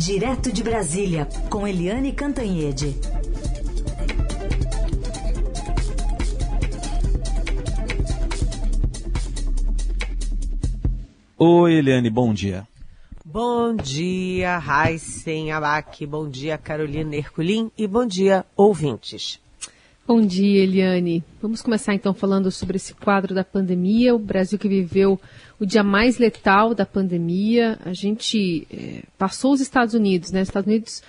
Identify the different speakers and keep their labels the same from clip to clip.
Speaker 1: Direto de Brasília, com Eliane Cantanhede.
Speaker 2: Oi, Eliane, bom dia.
Speaker 3: Bom dia, Raíssen Abac, bom dia, Carolina Herculin e bom dia, ouvintes.
Speaker 4: Bom dia, Eliane. Vamos começar então falando sobre esse quadro da pandemia, o Brasil que viveu o dia mais letal da pandemia. A gente é, passou os Estados Unidos, né? Estados Unidos,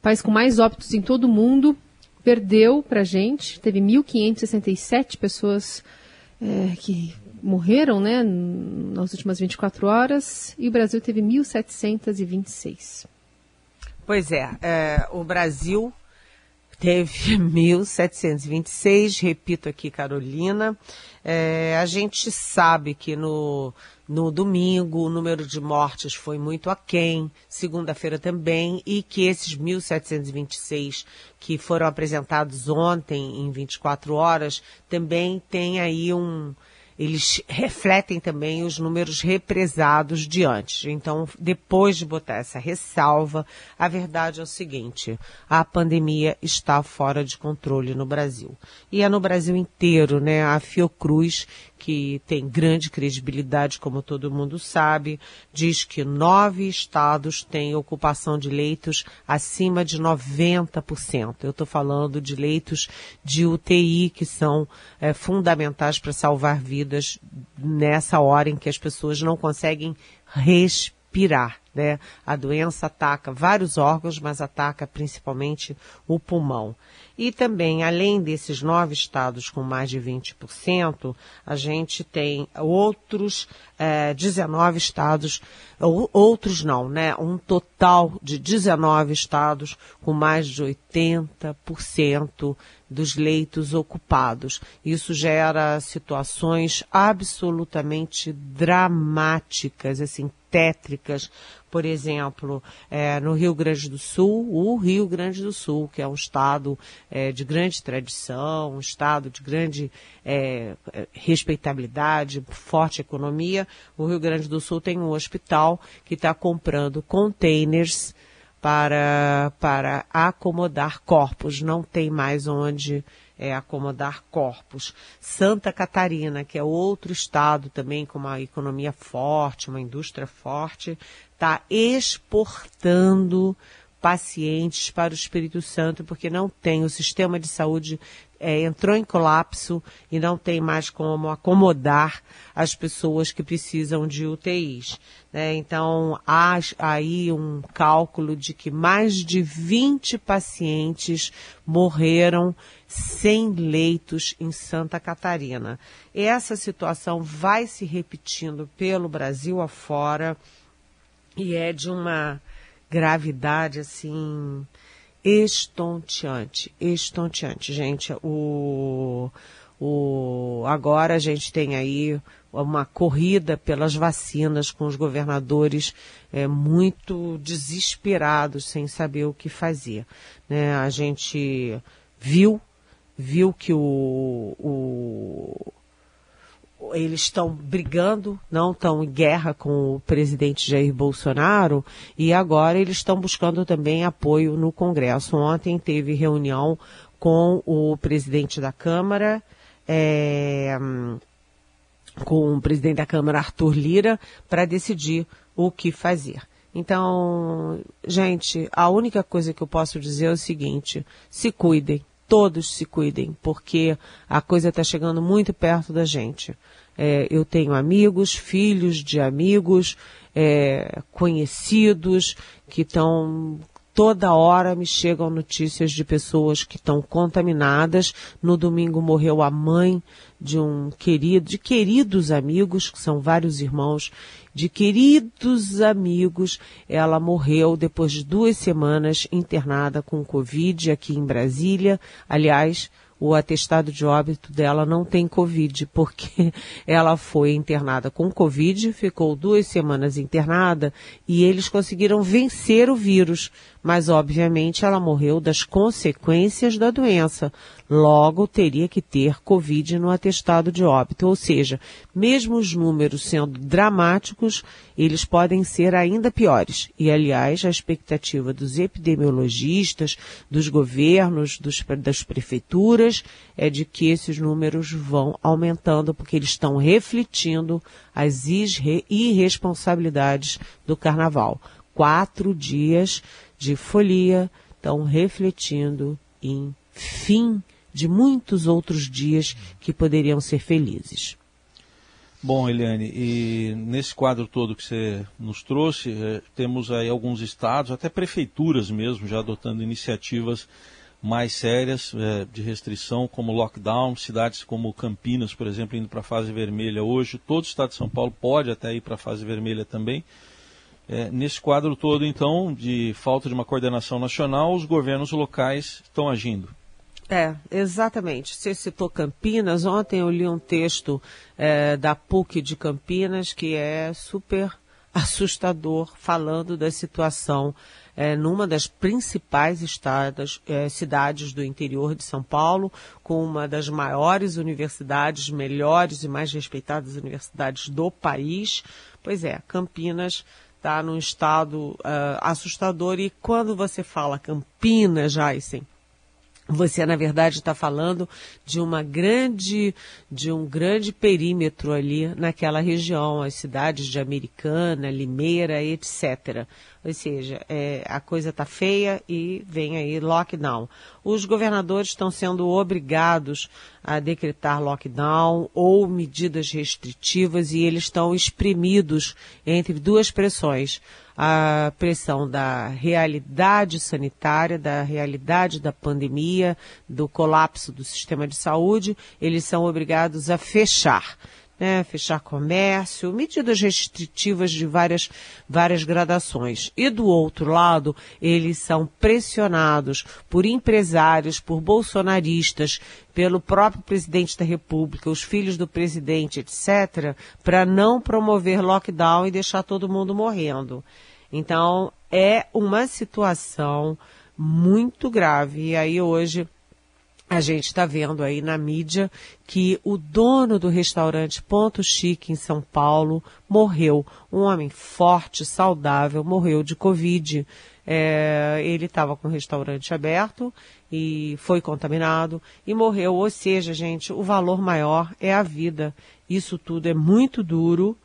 Speaker 4: país com mais óbitos em todo o mundo, perdeu para a gente. Teve 1.567 pessoas é, que morreram, né, nas últimas 24 horas, e o Brasil teve 1.726.
Speaker 3: Pois é, é o Brasil teve 1.726, repito aqui, Carolina. É, a gente sabe que no, no domingo o número de mortes foi muito aquém, segunda-feira também, e que esses 1.726 que foram apresentados ontem em 24 horas também tem aí um eles refletem também os números represados de antes. Então, depois de botar essa ressalva, a verdade é o seguinte: a pandemia está fora de controle no Brasil. E é no Brasil inteiro, né? A Fiocruz que tem grande credibilidade, como todo mundo sabe, diz que nove estados têm ocupação de leitos acima de 90%. Eu estou falando de leitos de UTI que são é, fundamentais para salvar vidas nessa hora em que as pessoas não conseguem respirar. Né? A doença ataca vários órgãos, mas ataca principalmente o pulmão. E também, além desses nove estados com mais de 20%, a gente tem outros é, 19 estados, ou, outros não, né? Um total de 19 estados com mais de 80% dos leitos ocupados. Isso gera situações absolutamente dramáticas, assim, tétricas. Por exemplo, é, no Rio Grande do Sul, o Rio Grande do Sul, que é um estado é, de grande tradição, um estado de grande é, respeitabilidade, forte economia, o Rio Grande do Sul tem um hospital que está comprando containers para, para acomodar corpos. Não tem mais onde é, acomodar corpos. Santa Catarina, que é outro estado também com uma economia forte, uma indústria forte, está exportando pacientes para o Espírito Santo porque não tem o sistema de saúde é, entrou em colapso e não tem mais como acomodar as pessoas que precisam de UTIs. Né? Então, há aí um cálculo de que mais de 20 pacientes morreram sem leitos em Santa Catarina. Essa situação vai se repetindo pelo Brasil afora e é de uma gravidade assim estonteante, estonteante, gente. O, o, agora a gente tem aí uma corrida pelas vacinas com os governadores é, muito desesperados, sem saber o que fazer. Né? A gente viu, viu que o, o eles estão brigando, não estão em guerra com o presidente Jair Bolsonaro e agora eles estão buscando também apoio no Congresso. Ontem teve reunião com o presidente da Câmara, é, com o presidente da Câmara, Arthur Lira, para decidir o que fazer. Então, gente, a única coisa que eu posso dizer é o seguinte: se cuidem todos se cuidem, porque a coisa está chegando muito perto da gente. É, eu tenho amigos, filhos de amigos, é, conhecidos que estão toda hora me chegam notícias de pessoas que estão contaminadas. No domingo morreu a mãe de um querido, de queridos amigos, que são vários irmãos, de queridos amigos. Ela morreu depois de duas semanas internada com Covid aqui em Brasília. Aliás, o atestado de óbito dela não tem Covid, porque ela foi internada com Covid, ficou duas semanas internada e eles conseguiram vencer o vírus. Mas, obviamente, ela morreu das consequências da doença. Logo, teria que ter Covid no atestado de óbito. Ou seja, mesmo os números sendo dramáticos, eles podem ser ainda piores. E, aliás, a expectativa dos epidemiologistas, dos governos, dos, das prefeituras, é de que esses números vão aumentando, porque eles estão refletindo as irresponsabilidades do carnaval. Quatro dias de folia estão refletindo em fim de muitos outros dias que poderiam ser felizes.
Speaker 2: Bom, Eliane, e nesse quadro todo que você nos trouxe, eh, temos aí alguns estados, até prefeituras mesmo, já adotando iniciativas mais sérias eh, de restrição, como lockdown, cidades como Campinas, por exemplo, indo para a fase vermelha hoje, todo o estado de São Paulo pode até ir para a fase vermelha também. É, nesse quadro todo, então, de falta de uma coordenação nacional, os governos locais estão agindo.
Speaker 3: É, exatamente. Você citou Campinas. Ontem eu li um texto é, da PUC de Campinas que é super assustador, falando da situação é, numa das principais estados, é, cidades do interior de São Paulo, com uma das maiores universidades, melhores e mais respeitadas universidades do país. Pois é, Campinas está num estado uh, assustador. E quando você fala Campinas, Jaisen, você na verdade está falando de uma grande de um grande perímetro ali naquela região as cidades de Americana Limeira etc ou seja é, a coisa está feia e vem aí lockdown. Os governadores estão sendo obrigados a decretar lockdown ou medidas restritivas e eles estão espremidos entre duas pressões. A pressão da realidade sanitária, da realidade da pandemia, do colapso do sistema de saúde, eles são obrigados a fechar né, fechar comércio, medidas restritivas de várias, várias gradações. E do outro lado, eles são pressionados por empresários, por bolsonaristas, pelo próprio presidente da República, os filhos do presidente, etc., para não promover lockdown e deixar todo mundo morrendo. Então, é uma situação muito grave. E aí hoje a gente está vendo aí na mídia que o dono do restaurante Ponto Chique em São Paulo morreu. Um homem forte, saudável, morreu de Covid. É, ele estava com o restaurante aberto e foi contaminado e morreu. Ou seja, gente, o valor maior é a vida. Isso tudo é muito duro,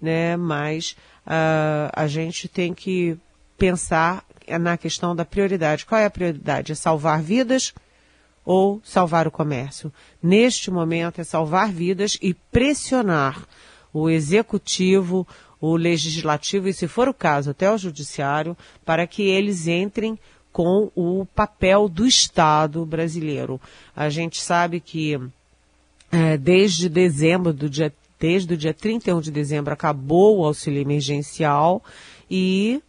Speaker 3: né? Mas uh, a gente tem que pensar na questão da prioridade. Qual é a prioridade? É salvar vidas? Ou salvar o comércio. Neste momento é salvar vidas e pressionar o executivo, o legislativo e, se for o caso, até o judiciário, para que eles entrem com o papel do Estado brasileiro. A gente sabe que é, desde dezembro do dia desde o dia 31 de dezembro acabou o auxílio emergencial e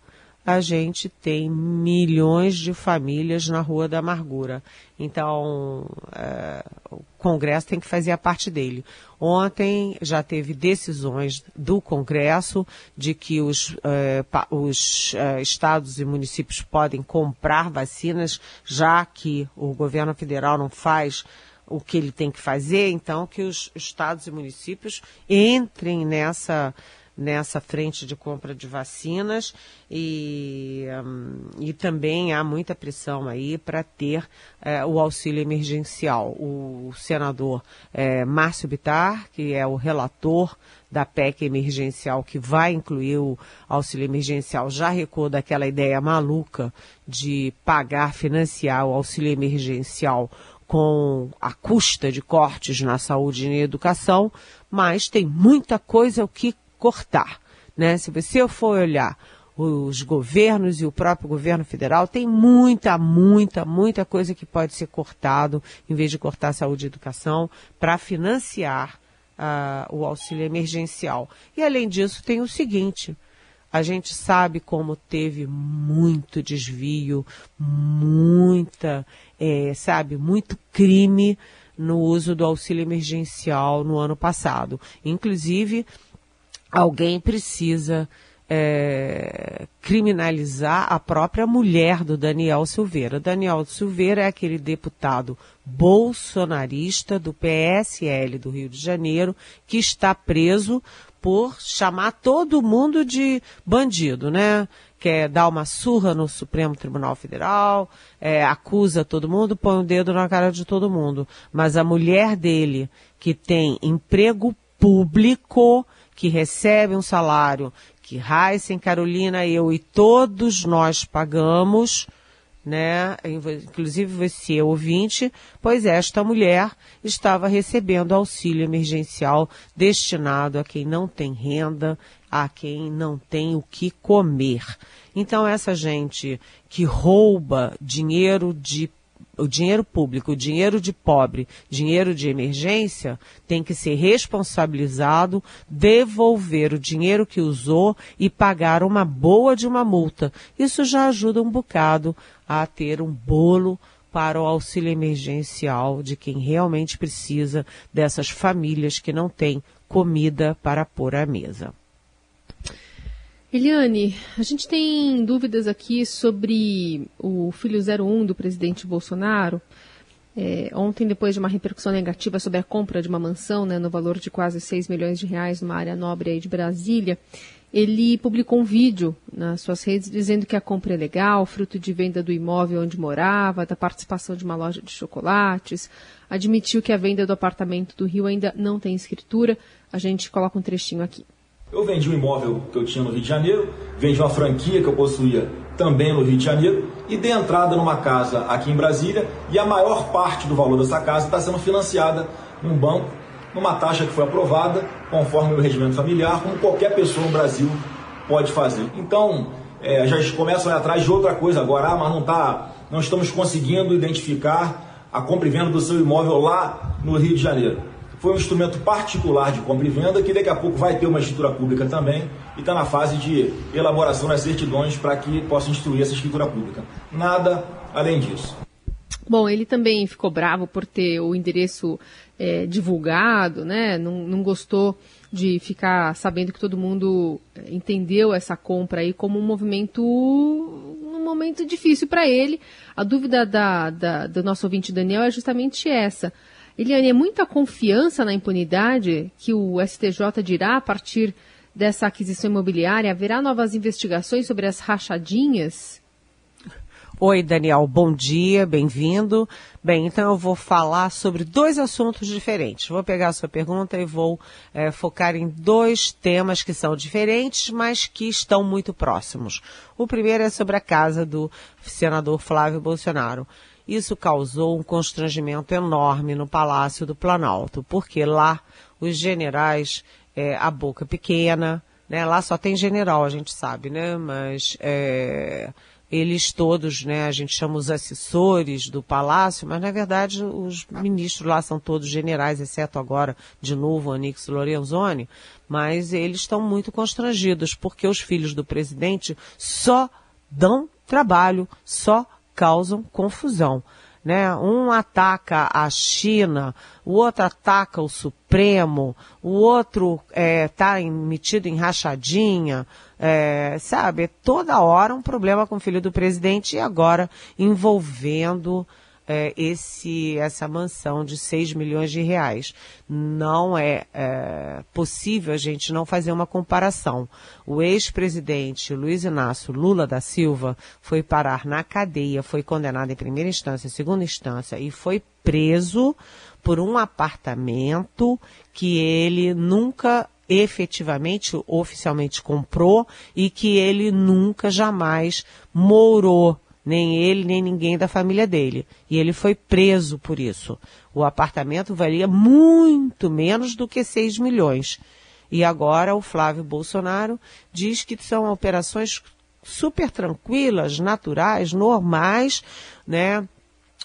Speaker 3: a gente tem milhões de famílias na Rua da Amargura. Então, é, o Congresso tem que fazer a parte dele. Ontem já teve decisões do Congresso de que os, é, os é, estados e municípios podem comprar vacinas, já que o governo federal não faz o que ele tem que fazer, então que os estados e municípios entrem nessa nessa frente de compra de vacinas e, um, e também há muita pressão aí para ter é, o auxílio emergencial. O senador é, Márcio Bitar, que é o relator da PEC emergencial que vai incluir o auxílio emergencial, já recuou daquela ideia maluca de pagar, financiar o auxílio emergencial com a custa de cortes na saúde e na educação, mas tem muita coisa o que cortar. Né? Se você for olhar os governos e o próprio governo federal, tem muita, muita, muita coisa que pode ser cortado, em vez de cortar saúde e educação, para financiar uh, o auxílio emergencial. E além disso, tem o seguinte: a gente sabe como teve muito desvio, muita, é, sabe, muito crime no uso do auxílio emergencial no ano passado. Inclusive, alguém precisa é, criminalizar a própria mulher do Daniel Silveira. Daniel Silveira é aquele deputado bolsonarista do PSL do Rio de Janeiro que está preso por chamar todo mundo de bandido, né? Quer dar uma surra no Supremo Tribunal Federal, é, acusa todo mundo, põe o um dedo na cara de todo mundo. Mas a mulher dele, que tem emprego público, que recebe um salário que Heisen, Carolina, eu e todos nós pagamos, né? Inclusive você, ouvinte, pois esta mulher estava recebendo auxílio emergencial destinado a quem não tem renda, a quem não tem o que comer. Então essa gente que rouba dinheiro de o dinheiro público, o dinheiro de pobre, dinheiro de emergência, tem que ser responsabilizado, devolver o dinheiro que usou e pagar uma boa de uma multa. Isso já ajuda um bocado a ter um bolo para o auxílio emergencial de quem realmente precisa dessas famílias que não têm comida para pôr à mesa.
Speaker 4: Eliane, a gente tem dúvidas aqui sobre o filho 01 do presidente Bolsonaro. É, ontem, depois de uma repercussão negativa sobre a compra de uma mansão né, no valor de quase 6 milhões de reais numa área nobre de Brasília, ele publicou um vídeo nas suas redes dizendo que a compra é legal, fruto de venda do imóvel onde morava, da participação de uma loja de chocolates. Admitiu que a venda do apartamento do Rio ainda não tem escritura. A gente coloca um trechinho aqui.
Speaker 5: Eu vendi um imóvel que eu tinha no Rio de Janeiro, vendi uma franquia que eu possuía também no Rio de Janeiro e dei entrada numa casa aqui em Brasília e a maior parte do valor dessa casa está sendo financiada num banco, numa taxa que foi aprovada conforme o regimento familiar, como qualquer pessoa no Brasil pode fazer. Então, é, já começam a ir atrás de outra coisa agora, ah, mas não, tá, não estamos conseguindo identificar a compra e venda do seu imóvel lá no Rio de Janeiro foi um instrumento particular de compra e venda que daqui a pouco vai ter uma escritura pública também e está na fase de elaboração das certidões para que possa instruir essa escritura pública. Nada além disso.
Speaker 4: Bom, ele também ficou bravo por ter o endereço é, divulgado, né? Não, não, gostou de ficar sabendo que todo mundo é, entendeu essa compra aí como um movimento, um momento difícil para ele. A dúvida da, da, do nosso ouvinte Daniel é justamente essa. Eliane, é muita confiança na impunidade que o STJ dirá a partir dessa aquisição imobiliária? Haverá novas investigações sobre as rachadinhas?
Speaker 3: Oi, Daniel, bom dia, bem-vindo. Bem, então eu vou falar sobre dois assuntos diferentes. Vou pegar a sua pergunta e vou é, focar em dois temas que são diferentes, mas que estão muito próximos. O primeiro é sobre a casa do senador Flávio Bolsonaro. Isso causou um constrangimento enorme no Palácio do Planalto, porque lá os generais, é, a boca pequena, né? Lá só tem general, a gente sabe, né? Mas é, eles todos, né? A gente chama os assessores do palácio, mas na verdade os ministros lá são todos generais, exceto agora, de novo, Anix Lorenzoni. Mas eles estão muito constrangidos, porque os filhos do presidente só dão trabalho, só causam confusão. Né? Um ataca a China, o outro ataca o Supremo, o outro está é, metido em rachadinha, é, sabe? Toda hora um problema com o filho do presidente e agora envolvendo é, esse, essa mansão de 6 milhões de reais. Não é, é possível a gente não fazer uma comparação. O ex-presidente Luiz Inácio Lula da Silva foi parar na cadeia, foi condenado em primeira instância, segunda instância e foi preso por um apartamento que ele nunca efetivamente, oficialmente comprou e que ele nunca jamais morou nem ele, nem ninguém da família dele. E ele foi preso por isso. O apartamento valia muito menos do que 6 milhões. E agora o Flávio Bolsonaro diz que são operações super tranquilas, naturais, normais, né?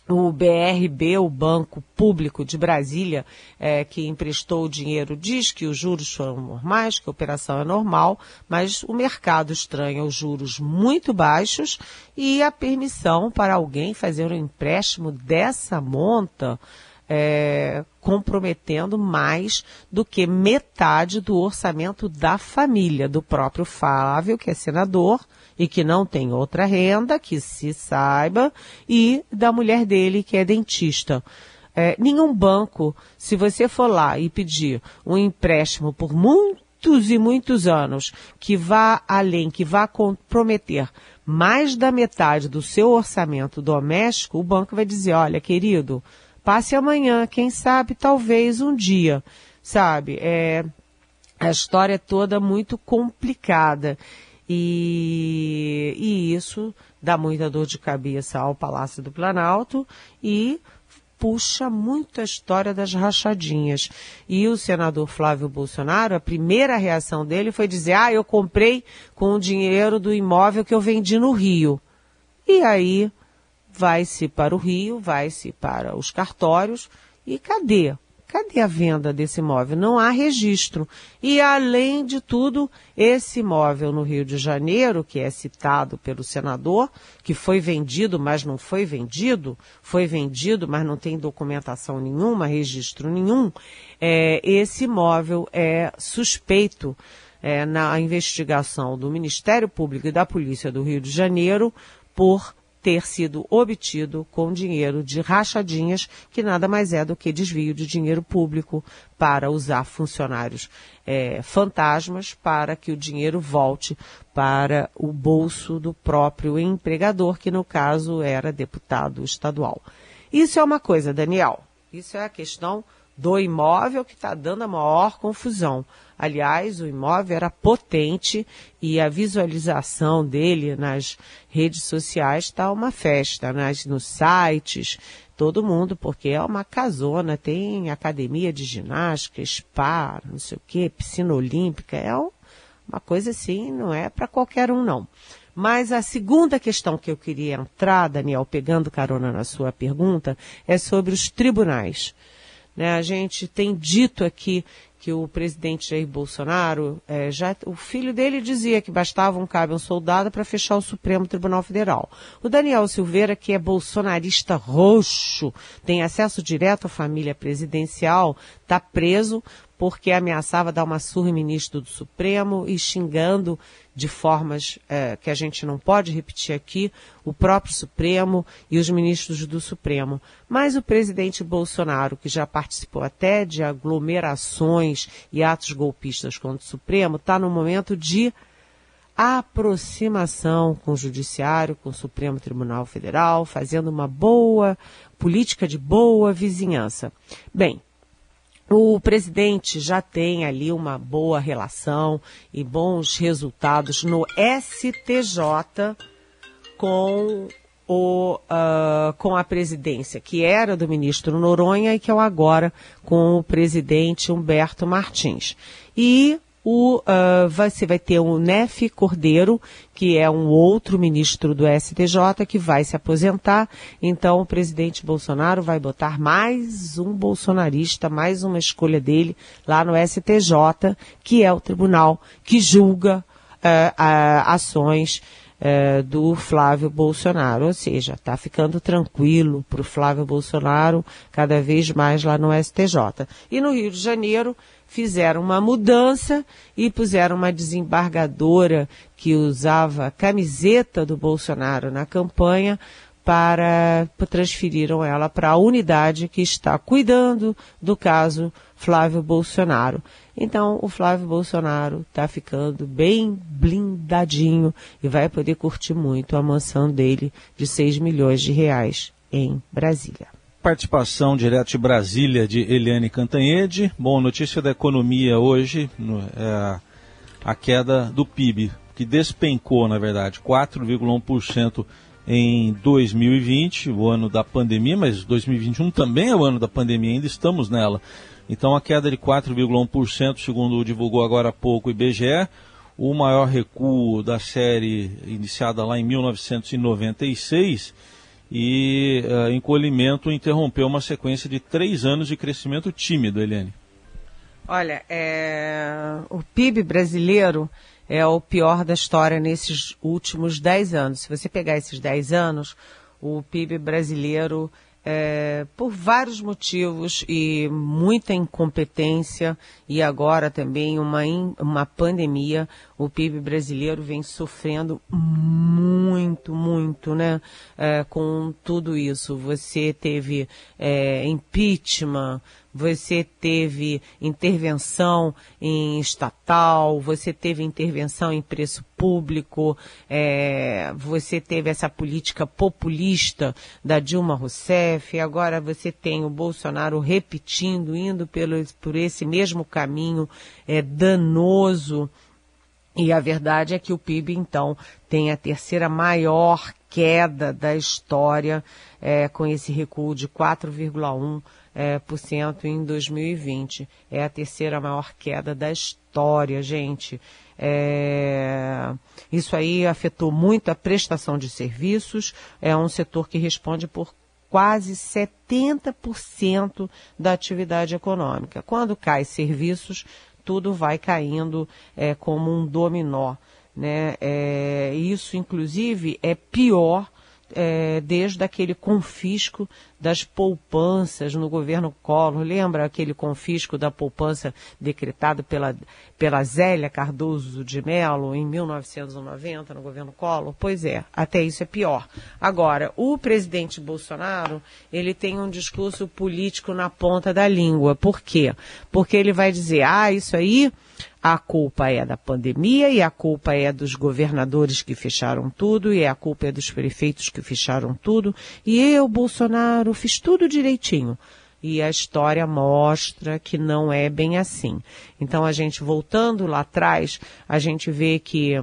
Speaker 3: O BRB, o Banco Público de Brasília, é, que emprestou o dinheiro, diz que os juros foram normais, que a operação é normal, mas o mercado estranha os juros muito baixos e a permissão para alguém fazer um empréstimo dessa monta. É, comprometendo mais do que metade do orçamento da família, do próprio Flávio, que é senador, e que não tem outra renda, que se saiba, e da mulher dele, que é dentista. É, nenhum banco, se você for lá e pedir um empréstimo por muitos e muitos anos, que vá além, que vá comprometer mais da metade do seu orçamento doméstico, o banco vai dizer, olha, querido, passe amanhã, quem sabe, talvez um dia, sabe? É, a história é toda muito complicada. E, e isso dá muita dor de cabeça ao Palácio do Planalto e puxa muito a história das rachadinhas. E o senador Flávio Bolsonaro, a primeira reação dele foi dizer: Ah, eu comprei com o dinheiro do imóvel que eu vendi no Rio. E aí vai-se para o Rio, vai-se para os cartórios. E cadê Cadê a venda desse imóvel? Não há registro. E, além de tudo, esse imóvel no Rio de Janeiro, que é citado pelo senador, que foi vendido, mas não foi vendido, foi vendido, mas não tem documentação nenhuma, registro nenhum, é, esse imóvel é suspeito é, na investigação do Ministério Público e da Polícia do Rio de Janeiro por ter sido obtido com dinheiro de rachadinhas, que nada mais é do que desvio de dinheiro público para usar funcionários é, fantasmas para que o dinheiro volte para o bolso do próprio empregador, que no caso era deputado estadual. Isso é uma coisa, Daniel. Isso é a questão do imóvel que está dando a maior confusão. Aliás, o imóvel era potente e a visualização dele nas redes sociais está uma festa, nas, nos sites, todo mundo, porque é uma casona, tem academia de ginástica, spa, não sei o quê, piscina olímpica, é uma coisa assim, não é para qualquer um não. Mas a segunda questão que eu queria entrar, Daniel, pegando carona na sua pergunta, é sobre os tribunais. Né? A gente tem dito aqui que o presidente Jair Bolsonaro, é, já, o filho dele dizia que bastava um cabo um soldado para fechar o Supremo Tribunal Federal. O Daniel Silveira, que é bolsonarista roxo, tem acesso direto à família presidencial, está preso porque ameaçava dar uma surra em ministro do Supremo e xingando de formas é, que a gente não pode repetir aqui o próprio Supremo e os ministros do Supremo. Mas o presidente Bolsonaro, que já participou até de aglomerações e atos golpistas contra o Supremo, está no momento de aproximação com o Judiciário, com o Supremo Tribunal Federal, fazendo uma boa política de boa vizinhança. Bem, o presidente já tem ali uma boa relação e bons resultados no STJ com o, uh, com a presidência, que era do ministro Noronha e que é agora com o presidente Humberto Martins. E o, uh, você vai ter o Nef Cordeiro, que é um outro ministro do STJ que vai se aposentar. Então o presidente Bolsonaro vai botar mais um bolsonarista, mais uma escolha dele lá no STJ, que é o tribunal que julga uh, ações uh, do Flávio Bolsonaro. Ou seja, está ficando tranquilo para o Flávio Bolsonaro cada vez mais lá no STJ. E no Rio de Janeiro, fizeram uma mudança e puseram uma desembargadora que usava camiseta do Bolsonaro na campanha para transferiram ela para a unidade que está cuidando do caso Flávio Bolsonaro. Então, o Flávio Bolsonaro está ficando bem blindadinho e vai poder curtir muito a mansão dele de 6 milhões de reais em Brasília
Speaker 2: participação direto de Brasília de Eliane Cantanhede. Bom, notícia da economia hoje, é a queda do PIB, que despencou, na verdade, 4,1% em 2020, o ano da pandemia, mas 2021 também é o ano da pandemia, ainda estamos nela. Então a queda de 4,1%, segundo divulgou agora há pouco o IBGE, o maior recuo da série iniciada lá em 1996 e uh, encolhimento interrompeu uma sequência de três anos de crescimento tímido, Eliane.
Speaker 3: Olha, é... o PIB brasileiro é o pior da história nesses últimos dez anos. Se você pegar esses dez anos, o PIB brasileiro é, por vários motivos e muita incompetência e agora também uma, uma pandemia, o PIB brasileiro vem sofrendo muito, muito, né? É, com tudo isso. Você teve é, impeachment, você teve intervenção em estatal, você teve intervenção em preço público, é, você teve essa política populista da Dilma Rousseff, agora você tem o Bolsonaro repetindo, indo pelo, por esse mesmo caminho é, danoso. E a verdade é que o PIB, então, tem a terceira maior queda da história, é, com esse recuo de 4,1% é, por cento em 2020. É a terceira maior queda da história, gente. É, isso aí afetou muito a prestação de serviços. É um setor que responde por quase 70% da atividade econômica. Quando cai serviços, tudo vai caindo é, como um dominó. Né? É, isso, inclusive, é pior é, desde aquele confisco das poupanças no governo Collor. Lembra aquele confisco da poupança decretado pela, pela Zélia Cardoso de Mello em 1990 no governo Collor? Pois é, até isso é pior. Agora, o presidente Bolsonaro, ele tem um discurso político na ponta da língua. Por quê? Porque ele vai dizer, ah, isso aí a culpa é da pandemia e a culpa é dos governadores que fecharam tudo e a culpa é dos prefeitos que fecharam tudo. E eu, Bolsonaro, fiz tudo direitinho. E a história mostra que não é bem assim. Então a gente voltando lá atrás, a gente vê que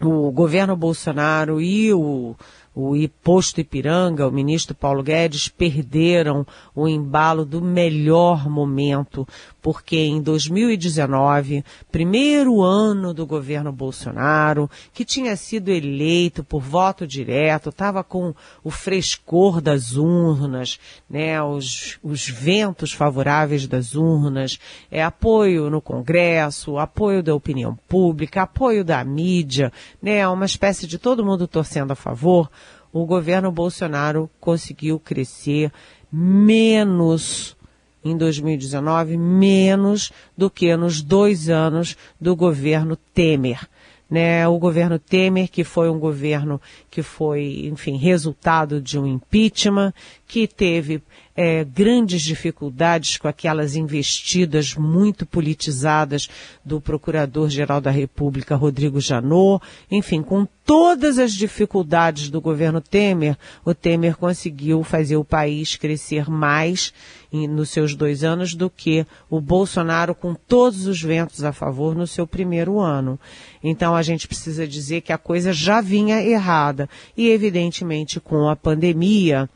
Speaker 3: o governo Bolsonaro e o o posto Ipiranga, o ministro Paulo Guedes, perderam o embalo do melhor momento, porque em 2019, primeiro ano do governo Bolsonaro, que tinha sido eleito por voto direto, estava com o frescor das urnas, né, os, os ventos favoráveis das urnas, é, apoio no Congresso, apoio da opinião pública, apoio da mídia, né, uma espécie de todo mundo torcendo a favor o governo Bolsonaro conseguiu crescer menos em 2019, menos do que nos dois anos do governo Temer. Né, o governo Temer, que foi um governo que foi, enfim, resultado de um impeachment, que teve é, grandes dificuldades com aquelas investidas muito politizadas do Procurador-Geral da República, Rodrigo Janot. Enfim, com todas as dificuldades do governo Temer, o Temer conseguiu fazer o país crescer mais em, nos seus dois anos do que o Bolsonaro, com todos os ventos a favor, no seu primeiro ano. Então a gente precisa dizer que a coisa já vinha errada. E, evidentemente, com a pandemia,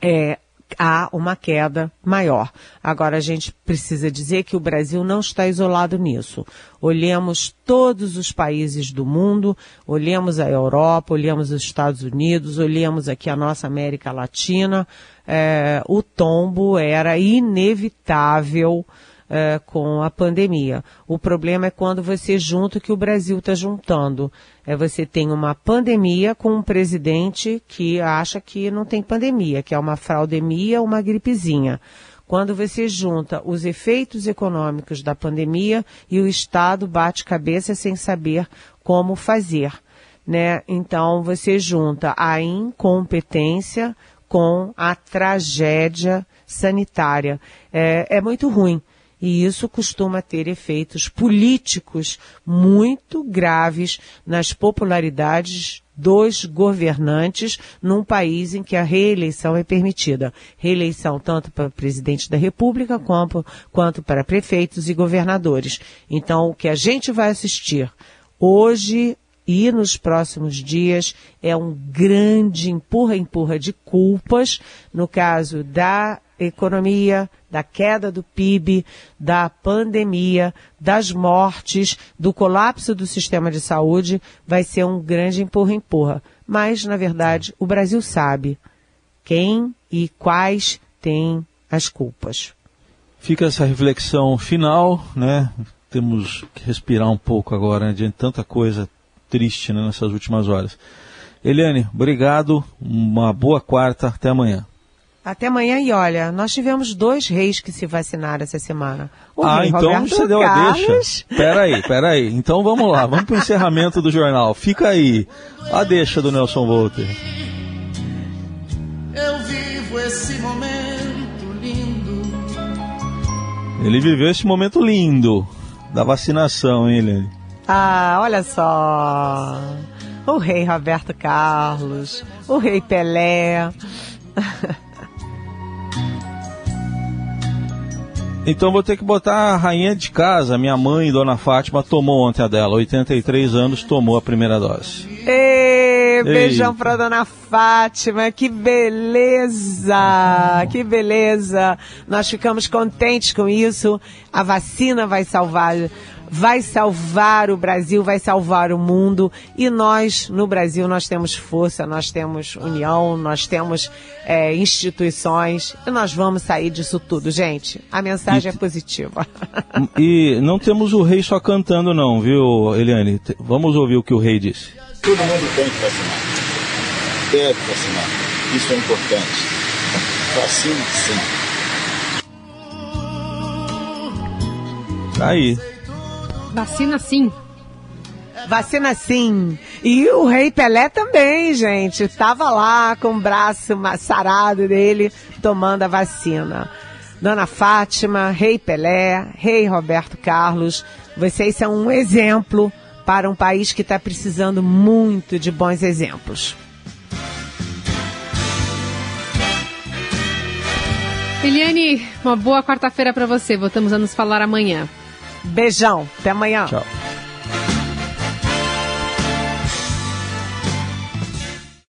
Speaker 3: é, há uma queda maior. Agora a gente precisa dizer que o Brasil não está isolado nisso. Olhemos todos os países do mundo, olhemos a Europa, olhemos os Estados Unidos, olhemos aqui a nossa América Latina. É, o tombo era inevitável uh, com a pandemia. O problema é quando você junta o que o Brasil está juntando. É você tem uma pandemia com um presidente que acha que não tem pandemia, que é uma fraudemia, uma gripezinha quando você junta os efeitos econômicos da pandemia e o Estado bate cabeça sem saber como fazer. Né? Então você junta a incompetência com a tragédia sanitária. É, é muito ruim e isso costuma ter efeitos políticos muito graves nas popularidades dos governantes num país em que a reeleição é permitida. Reeleição tanto para presidente da República quanto, quanto para prefeitos e governadores. Então, o que a gente vai assistir hoje e nos próximos dias é um grande empurra-empurra de culpas, no caso da economia, da queda do PIB, da pandemia, das mortes, do colapso do sistema de saúde, vai ser um grande empurra-empurra. Mas, na verdade, o Brasil sabe quem e quais têm as culpas.
Speaker 2: Fica essa reflexão final, né? Temos que respirar um pouco agora, né, diante de tanta coisa triste né, nessas últimas horas. Eliane, obrigado, uma boa quarta, até amanhã.
Speaker 3: Até amanhã e olha, nós tivemos dois reis que se vacinaram essa semana.
Speaker 2: O ah, então Roberto você deu a deixa. Peraí, peraí. Então vamos lá, vamos para o encerramento do jornal. Fica aí, a deixa do Nelson Volter. Eu vivo esse momento lindo. Ele viveu esse momento lindo da vacinação, hein, Eliane?
Speaker 3: Ah, olha só. O rei Roberto Carlos, o rei Pelé.
Speaker 2: Então vou ter que botar a rainha de casa, minha mãe, Dona Fátima, tomou ontem a dela, 83 anos, tomou a primeira dose.
Speaker 3: Ei, beijão pra Dona Fátima, que beleza, que beleza. Nós ficamos contentes com isso. A vacina vai salvar vai salvar o Brasil, vai salvar o mundo. E nós, no Brasil, nós temos força, nós temos união, nós temos é, instituições e nós vamos sair disso tudo, gente. A mensagem e, é positiva.
Speaker 2: E não temos o rei só cantando, não, viu, Eliane? Vamos ouvir o que o rei disse.
Speaker 6: Todo mundo tem que vacinar. Deve vacinar. Isso é importante. Vacina sim.
Speaker 2: Tá aí.
Speaker 4: Vacina sim.
Speaker 3: Vacina sim. E o Rei Pelé também, gente. Tava lá com o braço sarado dele tomando a vacina. Dona Fátima, Rei Pelé, Rei Roberto Carlos, vocês são um exemplo para um país que está precisando muito de bons exemplos.
Speaker 4: Eliane, uma boa quarta-feira para você. Voltamos a nos falar amanhã.
Speaker 3: Beijão, até amanhã.
Speaker 2: Tchau.